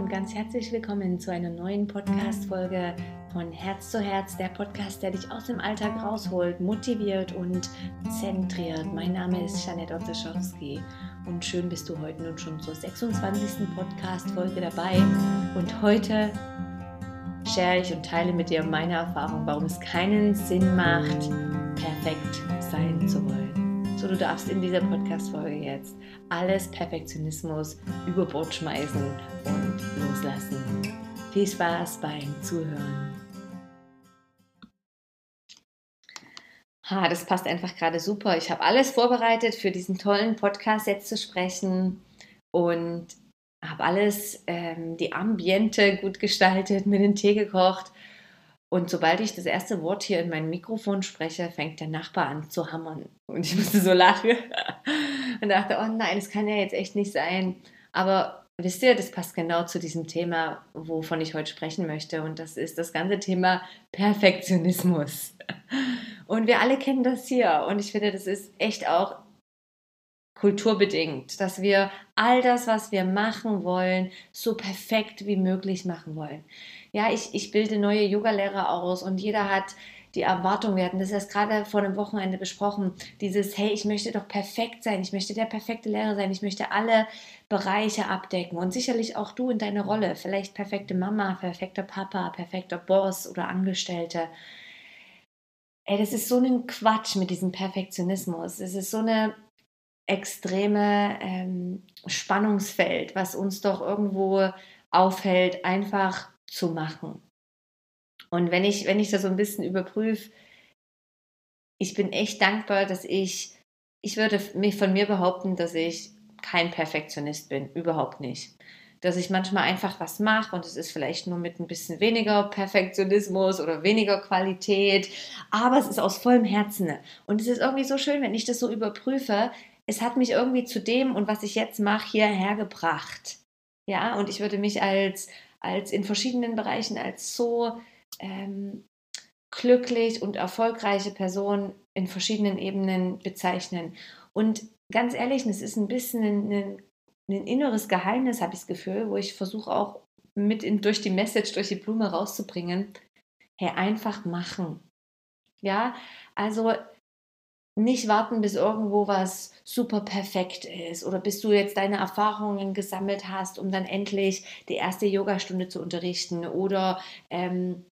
und ganz herzlich willkommen zu einer neuen Podcast-Folge von Herz zu Herz, der Podcast, der dich aus dem Alltag rausholt, motiviert und zentriert. Mein Name ist Janette Otzeschowski und schön bist du heute nun schon zur 26. Podcast-Folge dabei. Und heute share ich und teile mit dir meine Erfahrung, warum es keinen Sinn macht, perfekt sein zu wollen. So, du darfst in dieser Podcast-Folge jetzt alles Perfektionismus über Bord schmeißen und loslassen. Viel Spaß beim Zuhören. Ha, das passt einfach gerade super. Ich habe alles vorbereitet für diesen tollen Podcast jetzt zu sprechen und habe alles, ähm, die Ambiente gut gestaltet, mir den Tee gekocht und sobald ich das erste Wort hier in mein Mikrofon spreche, fängt der Nachbar an zu hammern. Und ich musste so lachen und dachte, oh nein, das kann ja jetzt echt nicht sein. Aber wisst ihr, das passt genau zu diesem Thema, wovon ich heute sprechen möchte. Und das ist das ganze Thema Perfektionismus. Und wir alle kennen das hier. Und ich finde, das ist echt auch kulturbedingt, dass wir all das, was wir machen wollen, so perfekt wie möglich machen wollen ja, ich, ich bilde neue Yogalehrer aus und jeder hat die Erwartung, wir hatten das erst gerade vor einem Wochenende besprochen, dieses, hey, ich möchte doch perfekt sein, ich möchte der perfekte Lehrer sein, ich möchte alle Bereiche abdecken und sicherlich auch du in deiner Rolle, vielleicht perfekte Mama, perfekter Papa, perfekter Boss oder Angestellte. Ey, das ist so ein Quatsch mit diesem Perfektionismus. Es ist so eine extreme ähm, Spannungsfeld, was uns doch irgendwo aufhält, einfach zu machen. Und wenn ich, wenn ich das so ein bisschen überprüfe, ich bin echt dankbar, dass ich, ich würde mich von mir behaupten, dass ich kein Perfektionist bin, überhaupt nicht. Dass ich manchmal einfach was mache und es ist vielleicht nur mit ein bisschen weniger Perfektionismus oder weniger Qualität, aber es ist aus vollem Herzen. Und es ist irgendwie so schön, wenn ich das so überprüfe. Es hat mich irgendwie zu dem und was ich jetzt mache hierher gebracht. Ja, und ich würde mich als als in verschiedenen Bereichen als so ähm, glücklich und erfolgreiche Person in verschiedenen Ebenen bezeichnen. Und ganz ehrlich, es ist ein bisschen ein, ein, ein inneres Geheimnis, habe ich das Gefühl, wo ich versuche auch mit in, durch die Message, durch die Blume rauszubringen. Hey, einfach machen. Ja, also nicht warten, bis irgendwo was super perfekt ist oder bis du jetzt deine Erfahrungen gesammelt hast, um dann endlich die erste Yogastunde zu unterrichten oder ähm,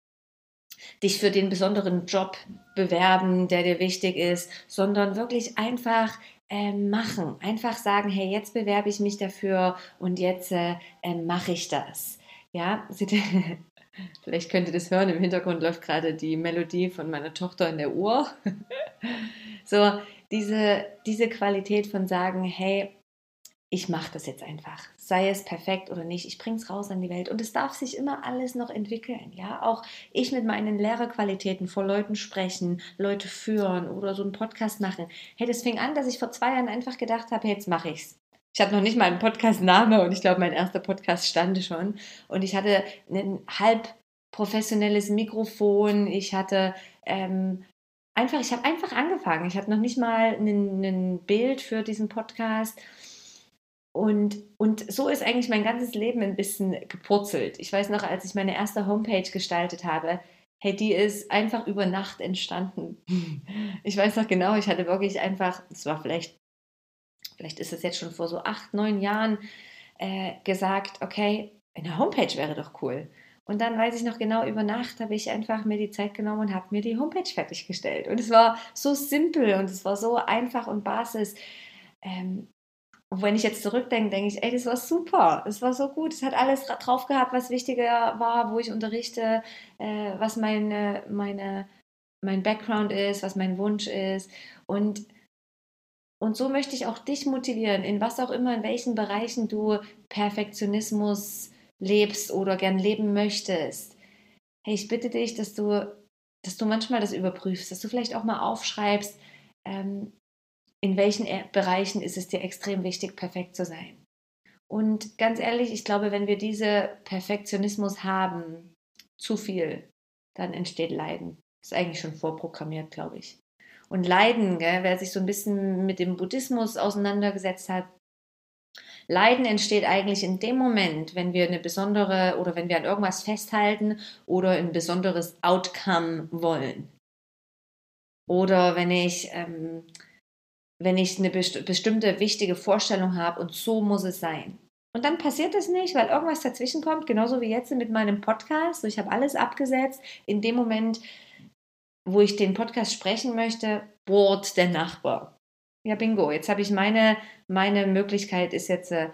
dich für den besonderen Job bewerben, der dir wichtig ist, sondern wirklich einfach äh, machen. Einfach sagen, hey, jetzt bewerbe ich mich dafür und jetzt äh, äh, mache ich das. Ja, vielleicht könnt ihr das hören, im Hintergrund läuft gerade die Melodie von meiner Tochter in der Uhr. So, diese, diese Qualität von sagen, hey, ich mache das jetzt einfach. Sei es perfekt oder nicht, ich bringe es raus an die Welt. Und es darf sich immer alles noch entwickeln. Ja, auch ich mit meinen Lehrerqualitäten vor Leuten sprechen, Leute führen oder so einen Podcast machen. Hey, das fing an, dass ich vor zwei Jahren einfach gedacht habe, jetzt mache ich's. Ich hatte noch nicht mal einen Podcast-Name und ich glaube, mein erster Podcast stand schon. Und ich hatte ein halb professionelles Mikrofon. Ich hatte ähm, einfach, ich habe einfach angefangen. Ich habe noch nicht mal ein Bild für diesen Podcast. Und, und so ist eigentlich mein ganzes Leben ein bisschen gepurzelt. Ich weiß noch, als ich meine erste Homepage gestaltet habe, hey, die ist einfach über Nacht entstanden. Ich weiß noch genau, ich hatte wirklich einfach, es war vielleicht, vielleicht ist es jetzt schon vor so acht, neun Jahren, äh, gesagt, okay, eine Homepage wäre doch cool. Und dann weiß ich noch genau, über Nacht habe ich einfach mir die Zeit genommen und habe mir die Homepage fertiggestellt. Und es war so simpel und es war so einfach und Basis. Ähm, und wenn ich jetzt zurückdenke, denke ich, ey, das war super, es war so gut, es hat alles drauf gehabt, was wichtiger war, wo ich unterrichte, äh, was meine, meine, mein Background ist, was mein Wunsch ist. Und, und so möchte ich auch dich motivieren, in was auch immer, in welchen Bereichen du Perfektionismus lebst oder gern leben möchtest. Hey, ich bitte dich, dass du, dass du manchmal das überprüfst, dass du vielleicht auch mal aufschreibst, ähm, in welchen Bereichen ist es dir extrem wichtig, perfekt zu sein. Und ganz ehrlich, ich glaube, wenn wir diese Perfektionismus haben, zu viel, dann entsteht Leiden. Das ist eigentlich schon vorprogrammiert, glaube ich. Und Leiden, gell, wer sich so ein bisschen mit dem Buddhismus auseinandergesetzt hat, Leiden entsteht eigentlich in dem Moment, wenn wir eine besondere oder wenn wir an irgendwas festhalten oder ein besonderes Outcome wollen. Oder wenn ich, ähm, wenn ich eine best bestimmte wichtige Vorstellung habe und so muss es sein. Und dann passiert es nicht, weil irgendwas dazwischen kommt, genauso wie jetzt mit meinem Podcast. Ich habe alles abgesetzt. In dem Moment, wo ich den Podcast sprechen möchte, bohrt der Nachbar. Ja, bingo. Jetzt habe ich meine, meine Möglichkeit ist jetzt äh,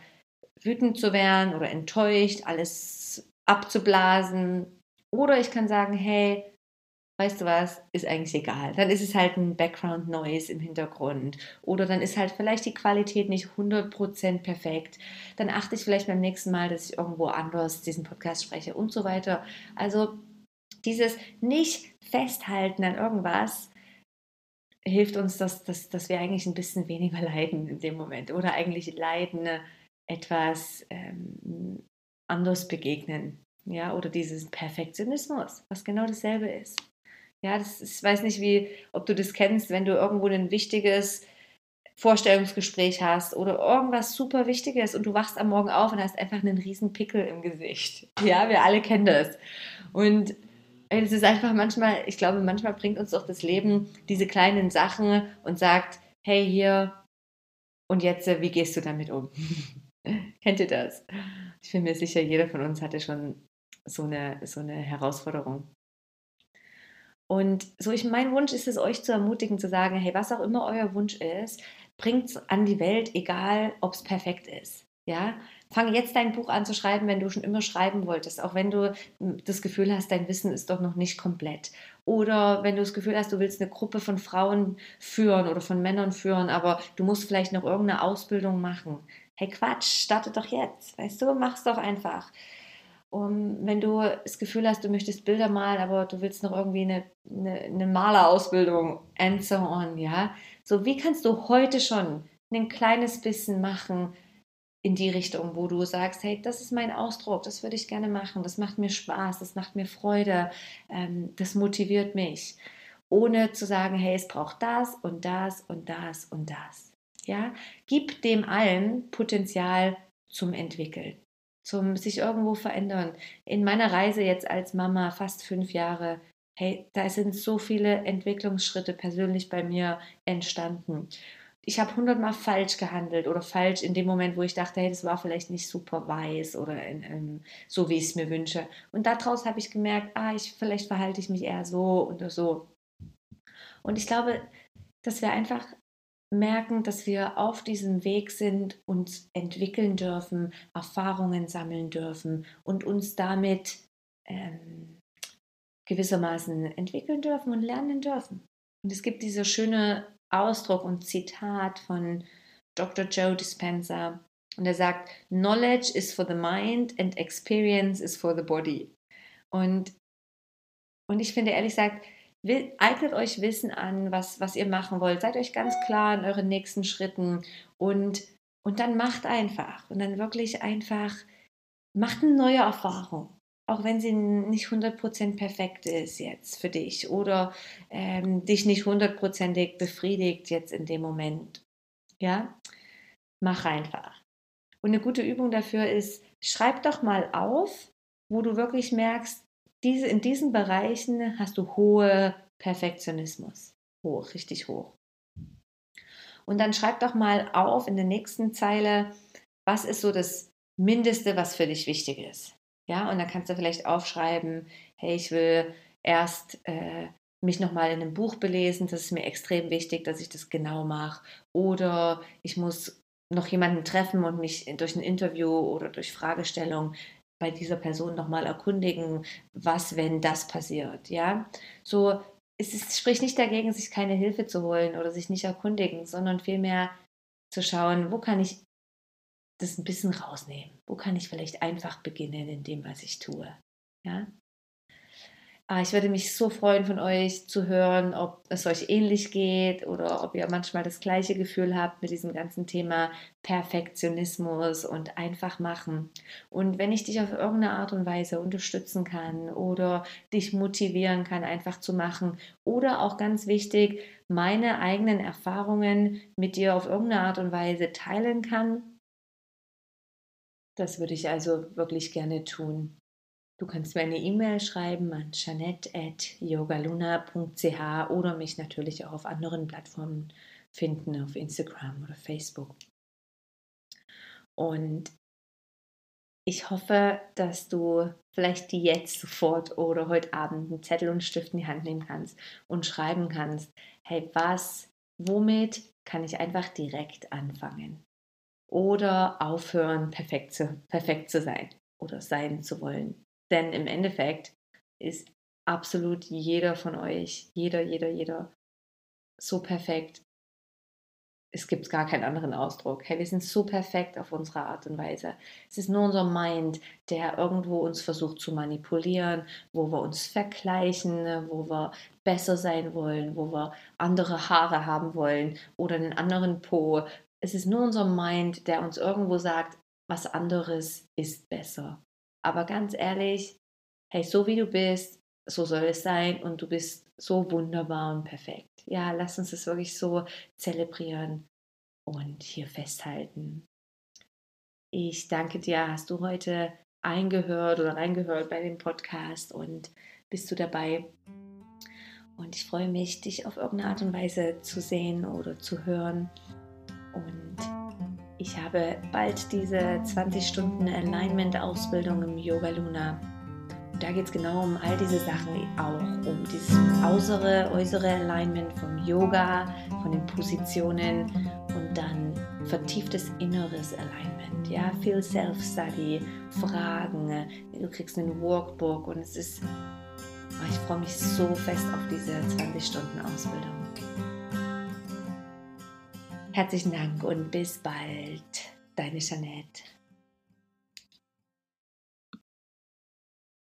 wütend zu werden oder enttäuscht, alles abzublasen. Oder ich kann sagen, hey, weißt du was, ist eigentlich egal. Dann ist es halt ein Background Noise im Hintergrund. Oder dann ist halt vielleicht die Qualität nicht 100% perfekt. Dann achte ich vielleicht beim nächsten Mal, dass ich irgendwo anders diesen Podcast spreche und so weiter. Also dieses nicht festhalten an irgendwas hilft uns, dass, dass, dass wir eigentlich ein bisschen weniger leiden in dem Moment oder eigentlich leiden etwas ähm, anders begegnen. Ja, oder dieses Perfektionismus, was genau dasselbe ist. Ja, das ich weiß nicht, wie, ob du das kennst, wenn du irgendwo ein wichtiges Vorstellungsgespräch hast oder irgendwas super Wichtiges und du wachst am Morgen auf und hast einfach einen riesen Pickel im Gesicht. Ja, wir alle kennen das. Und es ist einfach manchmal, ich glaube, manchmal bringt uns doch das Leben diese kleinen Sachen und sagt, hey hier, und jetzt, wie gehst du damit um? Kennt ihr das? Ich bin mir sicher, jeder von uns hatte schon so eine, so eine Herausforderung. Und so ich, mein Wunsch ist es, euch zu ermutigen, zu sagen, hey, was auch immer euer Wunsch ist, bringt es an die Welt, egal ob es perfekt ist. Ja, fang jetzt dein Buch an zu schreiben, wenn du schon immer schreiben wolltest, auch wenn du das Gefühl hast, dein Wissen ist doch noch nicht komplett. Oder wenn du das Gefühl hast, du willst eine Gruppe von Frauen führen oder von Männern führen, aber du musst vielleicht noch irgendeine Ausbildung machen. Hey Quatsch, starte doch jetzt, weißt du, mach's doch einfach. Und wenn du das Gefühl hast, du möchtest Bilder malen, aber du willst noch irgendwie eine, eine, eine Malerausbildung and so on, ja. So, wie kannst du heute schon ein kleines bisschen machen, in die Richtung, wo du sagst, hey, das ist mein Ausdruck, das würde ich gerne machen, das macht mir Spaß, das macht mir Freude, ähm, das motiviert mich, ohne zu sagen, hey, es braucht das und das und das und das. Ja, gib dem allen Potenzial zum Entwickeln, zum sich irgendwo verändern. In meiner Reise jetzt als Mama fast fünf Jahre hey, da sind so viele Entwicklungsschritte persönlich bei mir entstanden ich habe hundertmal falsch gehandelt oder falsch in dem Moment, wo ich dachte, hey, das war vielleicht nicht super weiß oder in, in, so, wie ich es mir wünsche. Und daraus habe ich gemerkt, ah, ich, vielleicht verhalte ich mich eher so oder so. Und ich glaube, dass wir einfach merken, dass wir auf diesem Weg sind, uns entwickeln dürfen, Erfahrungen sammeln dürfen und uns damit ähm, gewissermaßen entwickeln dürfen und lernen dürfen. Und es gibt diese schöne Ausdruck und Zitat von Dr. Joe Dispenza. Und er sagt, Knowledge is for the mind and experience is for the body. Und, und ich finde ehrlich gesagt, eignet euch Wissen an, was, was ihr machen wollt. Seid euch ganz klar in euren nächsten Schritten und, und dann macht einfach. Und dann wirklich einfach, macht eine neue Erfahrung auch wenn sie nicht 100% perfekt ist jetzt für dich oder ähm, dich nicht hundertprozentig befriedigt jetzt in dem Moment. Ja, mach einfach. Und eine gute Übung dafür ist, schreib doch mal auf, wo du wirklich merkst, diese, in diesen Bereichen hast du hohe Perfektionismus. Hoch, richtig hoch. Und dann schreib doch mal auf in der nächsten Zeile, was ist so das Mindeste, was für dich wichtig ist. Ja, und dann kannst du vielleicht aufschreiben, hey, ich will erst äh, mich nochmal in einem Buch belesen, das ist mir extrem wichtig, dass ich das genau mache. Oder ich muss noch jemanden treffen und mich durch ein Interview oder durch Fragestellung bei dieser Person nochmal erkundigen, was, wenn das passiert. Ja, so es ist, spricht nicht dagegen, sich keine Hilfe zu holen oder sich nicht erkundigen, sondern vielmehr zu schauen, wo kann ich das ein bisschen rausnehmen? Wo kann ich vielleicht einfach beginnen in dem, was ich tue? Ja? Ah, ich würde mich so freuen, von euch zu hören, ob es euch ähnlich geht oder ob ihr manchmal das gleiche Gefühl habt mit diesem ganzen Thema Perfektionismus und einfach machen. Und wenn ich dich auf irgendeine Art und Weise unterstützen kann oder dich motivieren kann, einfach zu machen oder auch ganz wichtig, meine eigenen Erfahrungen mit dir auf irgendeine Art und Weise teilen kann, Das würde ich also wirklich gerne tun. Du kannst mir eine E-Mail schreiben an janet.yogaluna.ch oder mich natürlich auch auf anderen Plattformen finden, auf Instagram oder Facebook. Und ich hoffe, dass du vielleicht jetzt sofort oder heute Abend einen Zettel und Stift in die Hand nehmen kannst und schreiben kannst, hey, was, womit kann ich einfach direkt anfangen? Oder aufhören, perfekt zu, perfekt zu sein oder sein zu wollen. Denn im Endeffekt ist absolut jeder von euch, jeder, jeder, jeder so perfekt. Es gibt gar keinen anderen Ausdruck. Hey, wir sind so perfekt auf unsere Art und Weise. Es ist nur unser Mind, der irgendwo uns versucht zu manipulieren, wo wir uns vergleichen, wo wir besser sein wollen, wo wir andere Haare haben wollen oder einen anderen Po. Es ist nur unser Mind, der uns irgendwo sagt, was anderes ist besser. Aber ganz ehrlich, hey, so wie du bist, so soll es sein und du bist so wunderbar und perfekt. Ja, lass uns das wirklich so zelebrieren und hier festhalten. Ich danke dir, hast du heute eingehört oder reingehört bei dem Podcast und bist du dabei. Und ich freue mich, dich auf irgendeine Art und Weise zu sehen oder zu hören. Und ich habe bald diese 20 Stunden Alignment-Ausbildung im Yoga Luna. Und da geht es genau um all diese Sachen auch, um dieses äußere, äußere Alignment vom Yoga, von den Positionen und dann vertieftes inneres Alignment. Ja, viel Self-Study, Fragen, du kriegst einen Workbook und es ist, oh, ich freue mich so fest auf diese 20 Stunden Ausbildung. Herzlichen Dank und bis bald, deine Jeanette.